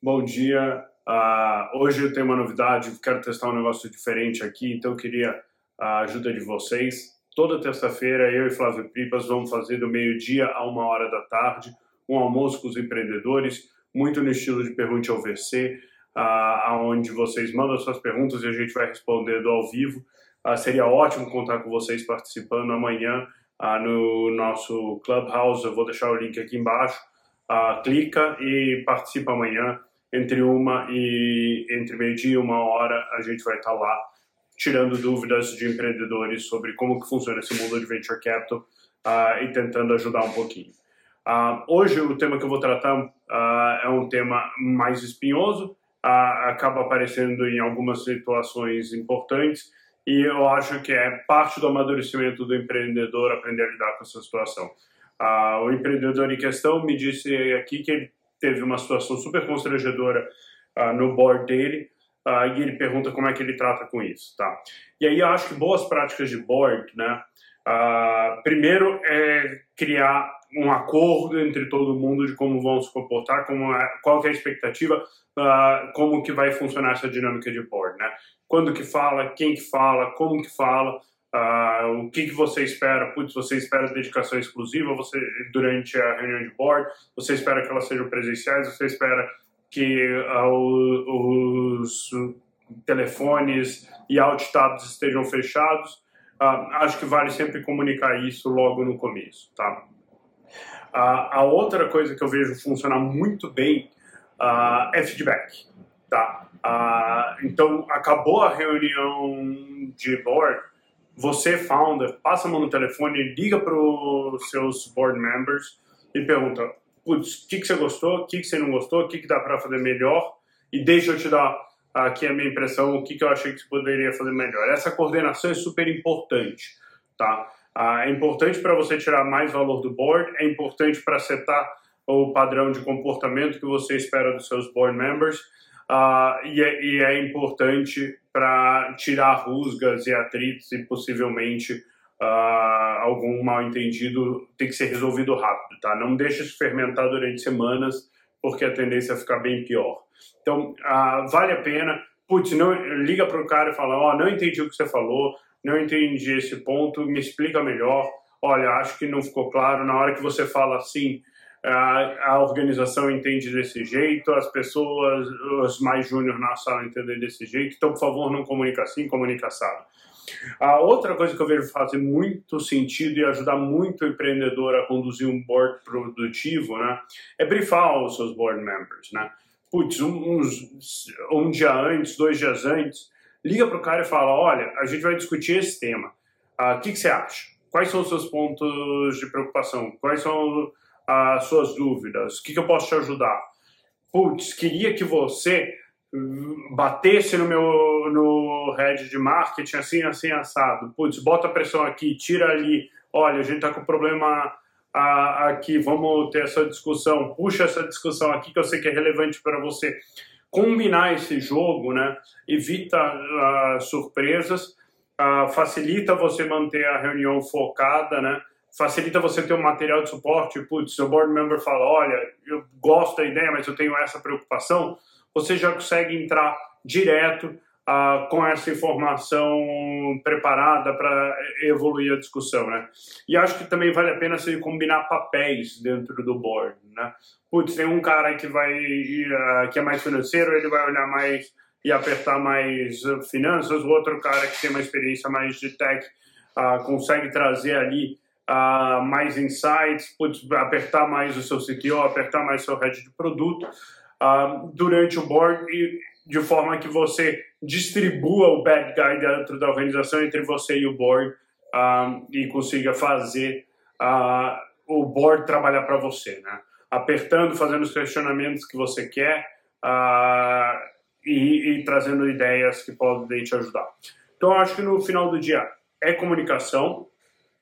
Bom dia. Uh, hoje eu tenho uma novidade, quero testar um negócio diferente aqui, então eu queria a ajuda de vocês. Toda terça-feira eu e Flávio Pipas vamos fazer do meio-dia a uma hora da tarde um almoço com os empreendedores, muito no estilo de pergunte ao VC, uh, onde vocês mandam suas perguntas e a gente vai respondendo ao vivo. Uh, seria ótimo contar com vocês participando amanhã uh, no nosso Clubhouse. Eu vou deixar o link aqui embaixo. Uh, clica e participa amanhã entre uma e entre meio-dia e uma hora a gente vai estar lá tirando dúvidas de empreendedores sobre como que funciona esse mundo de venture capital uh, e tentando ajudar um pouquinho. Uh, hoje o tema que eu vou tratar uh, é um tema mais espinhoso, acaba aparecendo em algumas situações importantes e eu acho que é parte do amadurecimento do empreendedor aprender a lidar com essa situação. o empreendedor em questão me disse aqui que ele teve uma situação super constrangedora uh, no board dele uh, e ele pergunta como é que ele trata com isso, tá? E aí eu acho que boas práticas de board, né? Uh, primeiro é criar um acordo entre todo mundo de como vão se comportar, como é, qual é a expectativa, como que vai funcionar essa dinâmica de board, né? Quando que fala, quem que fala, como que fala, Uh, o que, que, você espera? Putz, você espera dedicação exclusiva você, durante a reunião de board? Você espera que elas sejam presenciais? Você espera que uh, os telefones e alt-tabs estejam fechados? Uh, acho que vale sempre comunicar isso logo no começo, tá? a outra coisa que eu vejo funcionar muito bem é feedback, tá? então, acabou a reunião de board, você, founder, passa a mão no telefone, liga para os seus board members e pergunta: putz, o que, que você gostou, o que, que você não gostou, o que, que dá para fazer melhor, e deixa eu te dar aqui a minha impressão, o que, que eu achei que você poderia fazer melhor. Essa coordenação é super importante, tá? Ah, é importante para você tirar mais valor do board, é importante para setar o padrão de comportamento que você espera dos seus board members, uh, e, é, e, é, importante para tirar rusgas e atritos e possivelmente uh, algum mal entendido tem que ser resolvido rápido, tá? Não deixe isso fermentar durante semanas, porque a tendência é ficar bem pior. Então, uh, vale a pena. Putz, não, liga para o cara e fala: Ó, oh, não entendi o que você falou, não entendi esse ponto, me explica melhor. Olha, acho que não ficou claro. Na hora que você fala assim, a, a organização entende desse jeito, as pessoas, os mais júnior na sala entendem desse jeito, então, por favor, não comunica assim, comunica assado. A outra coisa que eu vejo fazer muito sentido e ajudar muito o empreendedor a conduzir um board produtivo, né, é brifar os seus board members, né? Putz, um, um dia antes, dois dias antes, liga para o cara e fala, olha, a gente vai discutir esse tema. Ah, o uh, que, que você acha? Quais são os seus pontos de preocupação? Quais são as suas dúvidas? O que, que eu posso te ajudar? Putz, queria que você batesse no meu no head de marketing assim, assim, assado. Putz, bota a pressão aqui, tira ali. Olha, a gente tá com problema aqui, vamos ter essa discussão. Puxa essa discussão aqui que eu sei que é relevante para você. Combinar esse jogo, né? Evita uh, surpresas, uh, facilita você manter a reunião focada, né? Facilita você ter um material de suporte, putz, seu board member fala, olha, eu gosto da ideia, mas eu tenho essa preocupação, você já consegue entrar direto uh, com essa informação preparada para evoluir a discussão, né? E acho que também vale a pena você combinar papéis dentro do board, né? Putz, tem um cara que vai, uh, que é mais financeiro, ele vai olhar mais e apertar mais finanças, o outro cara que tem uma experiência mais de tech uh, consegue trazer ali uh, mais insights, putz, apertar mais o seu CTO, apertar mais o seu head de produto uh, durante o board e de forma que você distribua o bad guy dentro da organização entre você e o board uh, e consiga fazer o board trabalhar para você, né? Apertando, fazendo os questionamentos que você quer e, e trazendo ideias que podem te ajudar. Então, acho que no final do dia é comunicação,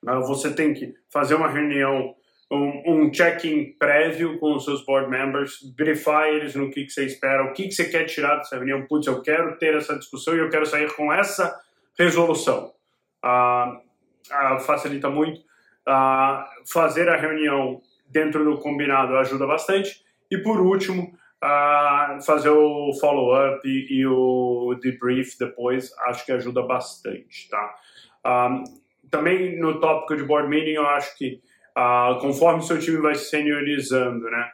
né? Você tem que fazer uma reunião, um, um check-in prévio com os seus board members, brifar eles no que, que você espera, o que, que você quer tirar dessa reunião. Putz, eu quero ter essa discussão e eu quero sair com essa resolução. Ah, ah, facilita muito. Ah, fazer a reunião dentro do combinado ajuda bastante. E por último, uh, fazer o follow-up e, o debrief depois, acho que ajuda bastante, tá? Um, também no tópico de board meeting, eu acho que uh, conforme seu time vai se seniorizando, né?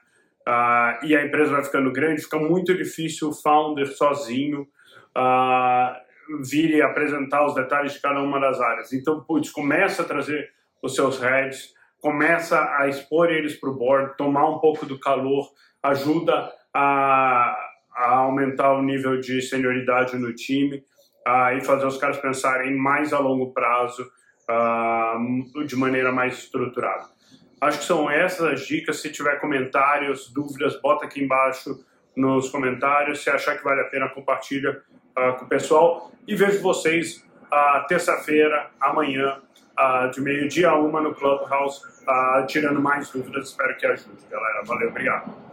Uh, e a empresa vai ficando grande, fica muito difícil o founder sozinho uh, vir e apresentar os detalhes de cada uma das áreas. Então, putz, começa a trazer os seus heads, começa a expor eles para o board, tomar um pouco do calor, ajuda a, a aumentar o nível de senioridade no time uh, e fazer os caras pensarem mais a longo prazo, uh, de maneira mais estruturada. Acho que são essas as dicas. Se tiver comentários, dúvidas, bota aqui embaixo nos comentários. Se achar que vale a pena, compartilha uh, com o pessoal. E vejo vocês uh, terça-feira, amanhã, uh, de meio-dia a uma no Clubhouse, tirando mais dúvidas. Espero que ajude, galera. Valeu, obrigado.